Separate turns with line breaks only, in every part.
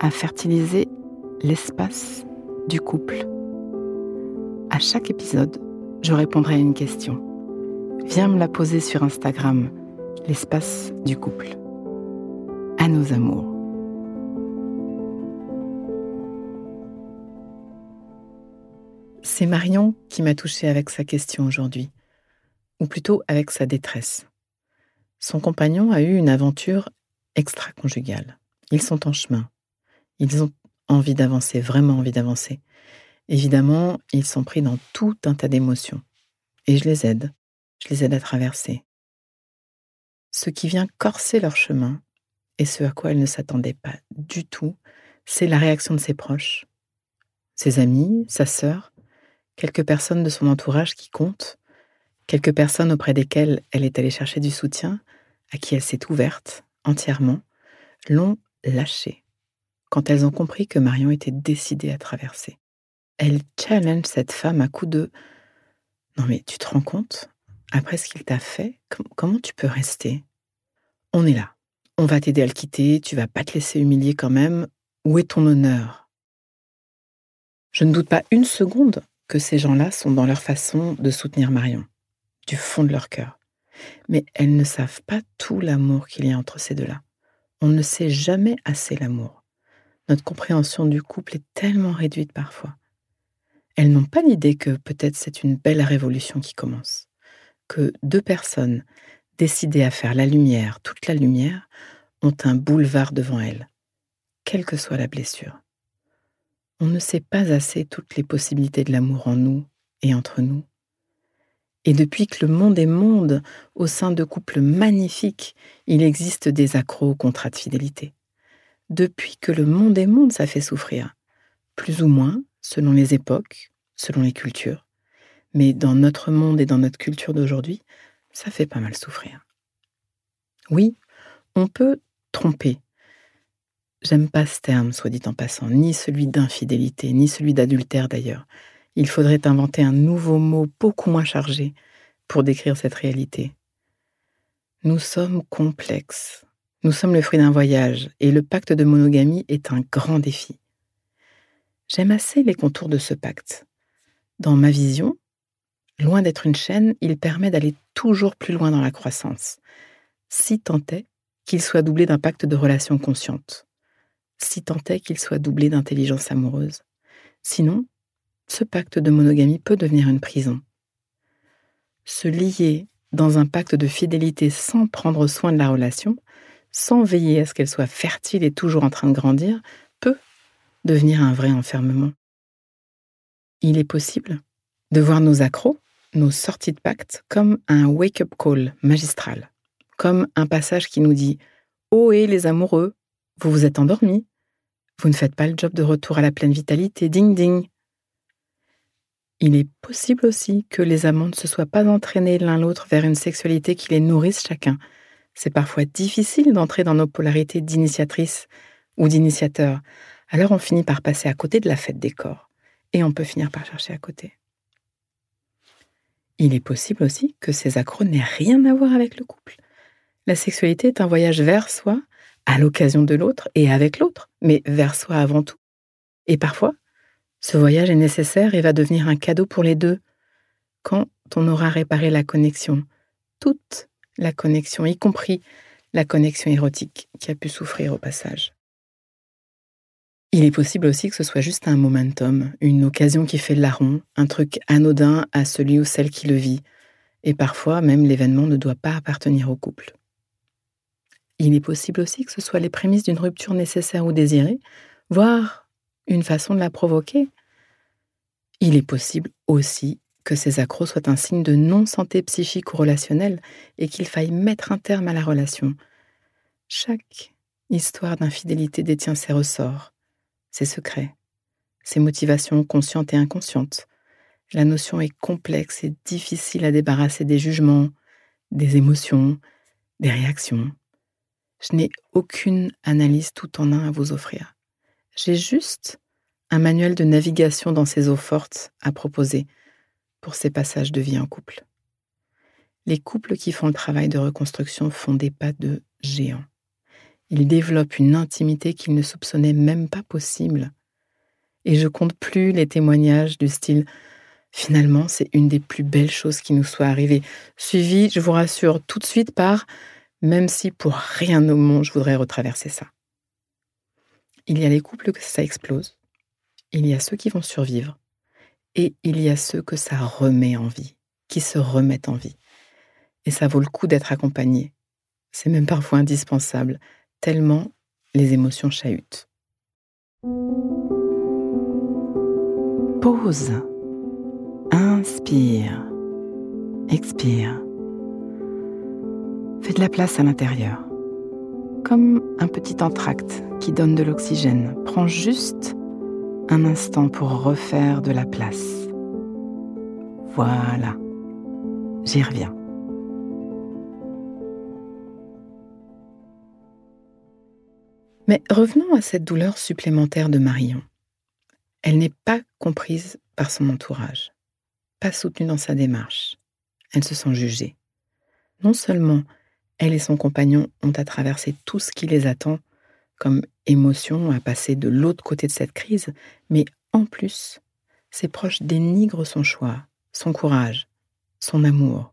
à fertiliser l'espace du couple. À chaque épisode, je répondrai à une question. Viens me la poser sur Instagram, l'espace du couple. À nos amours. C'est Marion qui m'a touchée avec sa question aujourd'hui, ou plutôt avec sa détresse. Son compagnon a eu une aventure extra-conjugale. Ils sont en chemin. Ils ont envie d'avancer, vraiment envie d'avancer. Évidemment, ils sont pris dans tout un tas d'émotions. Et je les aide. Je les aide à traverser. Ce qui vient corser leur chemin, et ce à quoi elle ne s'attendait pas du tout, c'est la réaction de ses proches, ses amis, sa sœur, quelques personnes de son entourage qui comptent, quelques personnes auprès desquelles elle est allée chercher du soutien, à qui elle s'est ouverte entièrement, l'ont lâchée quand elles ont compris que Marion était décidée à traverser. Elle challenge cette femme à coup de Non mais tu te rends compte? Après ce qu'il t'a fait, comment tu peux rester? On est là. On va t'aider à le quitter, tu vas pas te laisser humilier quand même. Où est ton honneur? Je ne doute pas une seconde que ces gens-là sont dans leur façon de soutenir Marion, du fond de leur cœur. Mais elles ne savent pas tout l'amour qu'il y a entre ces deux-là. On ne sait jamais assez l'amour. Notre compréhension du couple est tellement réduite parfois. Elles n'ont pas l'idée que peut-être c'est une belle révolution qui commence, que deux personnes décidées à faire la lumière, toute la lumière, ont un boulevard devant elles, quelle que soit la blessure. On ne sait pas assez toutes les possibilités de l'amour en nous et entre nous. Et depuis que le monde est monde, au sein de couples magnifiques, il existe des accros au contrat de fidélité depuis que le monde est monde, ça fait souffrir. Plus ou moins, selon les époques, selon les cultures. Mais dans notre monde et dans notre culture d'aujourd'hui, ça fait pas mal souffrir. Oui, on peut tromper. J'aime pas ce terme, soit dit en passant, ni celui d'infidélité, ni celui d'adultère d'ailleurs. Il faudrait inventer un nouveau mot beaucoup moins chargé pour décrire cette réalité. Nous sommes complexes, nous sommes le fruit d'un voyage et le pacte de monogamie est un grand défi. J'aime assez les contours de ce pacte. Dans ma vision, loin d'être une chaîne, il permet d'aller toujours plus loin dans la croissance, si tant est qu'il soit doublé d'un pacte de relations conscientes, si tant est qu'il soit doublé d'intelligence amoureuse. Sinon, ce pacte de monogamie peut devenir une prison. Se lier dans un pacte de fidélité sans prendre soin de la relation, sans veiller à ce qu'elle soit fertile et toujours en train de grandir, peut devenir un vrai enfermement. Il est possible de voir nos accros, nos sorties de pacte, comme un wake-up call magistral, comme un passage qui nous dit Oh et les amoureux, vous vous êtes endormis, vous ne faites pas le job de retour à la pleine vitalité, ding ding. Il est possible aussi que les amants ne se soient pas entraînés l'un l'autre vers une sexualité qui les nourrisse chacun, c'est parfois difficile d'entrer dans nos polarités d'initiatrice ou d'initiateur. Alors on finit par passer à côté de la fête des corps. Et on peut finir par chercher à côté. Il est possible aussi que ces accros n'aient rien à voir avec le couple. La sexualité est un voyage vers soi, à l'occasion de l'autre et avec l'autre, mais vers soi avant tout. Et parfois, ce voyage est nécessaire et va devenir un cadeau pour les deux, quand on aura réparé la connexion, toute la connexion, y compris la connexion érotique qui a pu souffrir au passage. Il est possible aussi que ce soit juste un momentum, une occasion qui fait larron, un truc anodin à celui ou celle qui le vit, et parfois même l'événement ne doit pas appartenir au couple. Il est possible aussi que ce soit les prémices d'une rupture nécessaire ou désirée, voire une façon de la provoquer. Il est possible aussi que ces accros soient un signe de non-santé psychique ou relationnelle et qu'il faille mettre un terme à la relation. Chaque histoire d'infidélité détient ses ressorts, ses secrets, ses motivations conscientes et inconscientes. La notion est complexe et difficile à débarrasser des jugements, des émotions, des réactions. Je n'ai aucune analyse tout en un à vous offrir. J'ai juste un manuel de navigation dans ces eaux fortes à proposer pour ces passages de vie en couple. Les couples qui font le travail de reconstruction font des pas de géants. Ils développent une intimité qu'ils ne soupçonnaient même pas possible. Et je compte plus les témoignages du style Finalement, c'est une des plus belles choses qui nous soit arrivée, suivi, je vous rassure, tout de suite par Même si pour rien au monde je voudrais retraverser ça. Il y a les couples que ça explose, il y a ceux qui vont survivre, et il y a ceux que ça remet en vie, qui se remettent en vie. Et ça vaut le coup d'être accompagné. C'est même parfois indispensable, tellement les émotions chahutent. Pause. Inspire. Expire. Fais de la place à l'intérieur. Comme un petit entracte qui donne de l'oxygène. Prends juste un instant pour refaire de la place. Voilà. J'y reviens. Mais revenons à cette douleur supplémentaire de Marion. Elle n'est pas comprise par son entourage, pas soutenue dans sa démarche. Elle se sent jugée. Non seulement elle et son compagnon ont à traverser tout ce qui les attend comme émotion à passer de l'autre côté de cette crise, mais en plus, ses proches dénigrent son choix, son courage, son amour.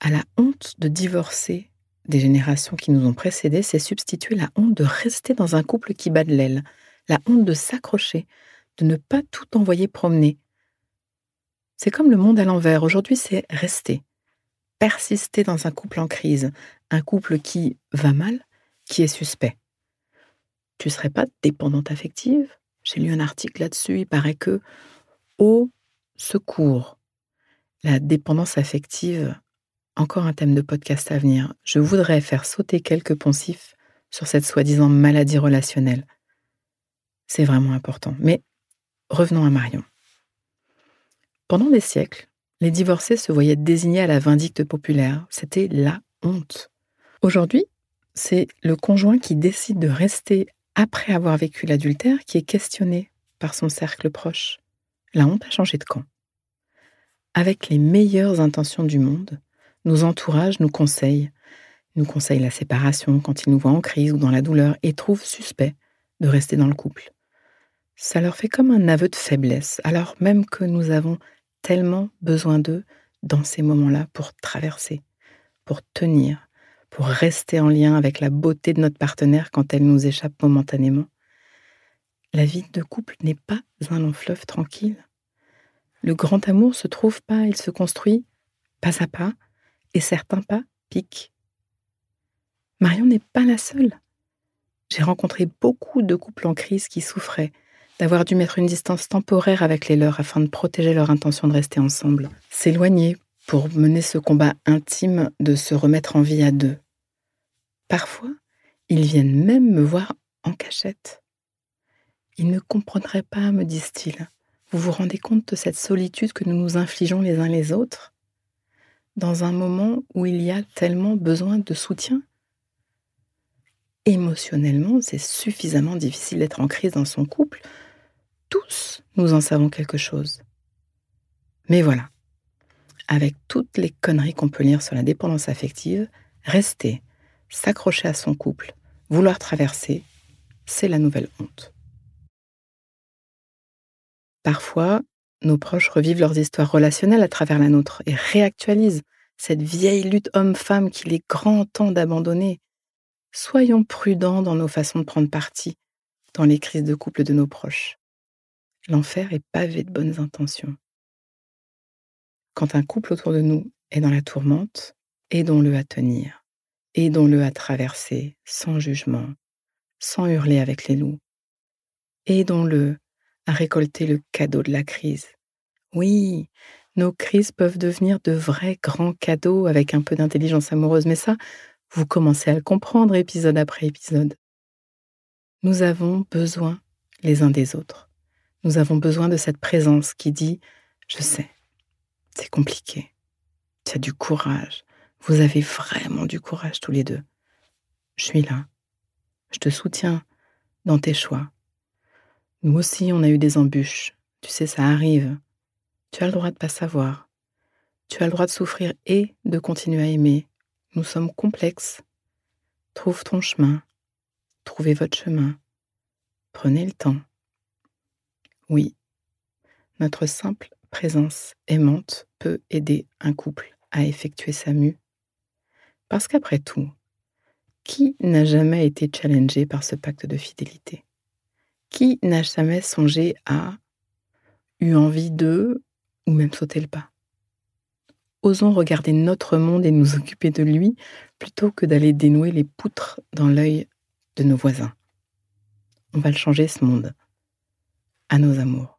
À la honte de divorcer des générations qui nous ont précédés, s'est substituée la honte de rester dans un couple qui bat de l'aile, la honte de s'accrocher, de ne pas tout envoyer promener. C'est comme le monde à l'envers. Aujourd'hui, c'est rester, persister dans un couple en crise, un couple qui va mal, qui est suspect. Tu serais pas dépendante affective? J'ai lu un article là-dessus, il paraît que au secours, la dépendance affective encore un thème de podcast à venir. Je voudrais faire sauter quelques poncifs sur cette soi-disant maladie relationnelle. C'est vraiment important. Mais revenons à Marion. Pendant des siècles, les divorcés se voyaient désignés à la vindicte populaire. C'était la honte. Aujourd'hui, c'est le conjoint qui décide de rester après avoir vécu l'adultère qui est questionné par son cercle proche. La honte a changé de camp. Avec les meilleures intentions du monde, nos entourages nous conseillent, nous conseillent la séparation quand ils nous voient en crise ou dans la douleur et trouvent suspect de rester dans le couple. Ça leur fait comme un aveu de faiblesse, alors même que nous avons tellement besoin d'eux dans ces moments-là pour traverser, pour tenir, pour rester en lien avec la beauté de notre partenaire quand elle nous échappe momentanément. La vie de couple n'est pas un long fleuve tranquille. Le grand amour se trouve pas, il se construit pas à pas, et certains pas piquent. Marion n'est pas la seule. J'ai rencontré beaucoup de couples en crise qui souffraient d'avoir dû mettre une distance temporaire avec les leurs afin de protéger leur intention de rester ensemble, s'éloigner pour mener ce combat intime de se remettre en vie à deux. Parfois, ils viennent même me voir en cachette. Ils ne comprendraient pas, me disent-ils. Vous vous rendez compte de cette solitude que nous nous infligeons les uns les autres? Dans un moment où il y a tellement besoin de soutien Émotionnellement, c'est suffisamment difficile d'être en crise dans son couple. Tous, nous en savons quelque chose. Mais voilà, avec toutes les conneries qu'on peut lire sur la dépendance affective, rester, s'accrocher à son couple, vouloir traverser, c'est la nouvelle honte. Parfois, nos proches revivent leurs histoires relationnelles à travers la nôtre et réactualisent cette vieille lutte homme-femme qu'il est grand temps d'abandonner. Soyons prudents dans nos façons de prendre parti. dans les crises de couple de nos proches. L'enfer est pavé de bonnes intentions. Quand un couple autour de nous est dans la tourmente, aidons-le à tenir, aidons-le à traverser sans jugement, sans hurler avec les loups. Aidons-le à récolter le cadeau de la crise. Oui, nos crises peuvent devenir de vrais grands cadeaux avec un peu d'intelligence amoureuse, mais ça, vous commencez à le comprendre épisode après épisode. Nous avons besoin les uns des autres. Nous avons besoin de cette présence qui dit ⁇ Je sais, c'est compliqué, tu as du courage, vous avez vraiment du courage tous les deux. Je suis là, je te soutiens dans tes choix. Nous aussi, on a eu des embûches, tu sais, ça arrive. Tu as le droit de pas savoir. Tu as le droit de souffrir et de continuer à aimer. Nous sommes complexes. Trouve ton chemin. Trouvez votre chemin. Prenez le temps. Oui, notre simple présence aimante peut aider un couple à effectuer sa mue. Parce qu'après tout, qui n'a jamais été challengé par ce pacte de fidélité? Qui n'a jamais songé à, eu envie de, ou même sauter le pas? Osons regarder notre monde et nous occuper de lui plutôt que d'aller dénouer les poutres dans l'œil de nos voisins. On va le changer ce monde. À nos amours.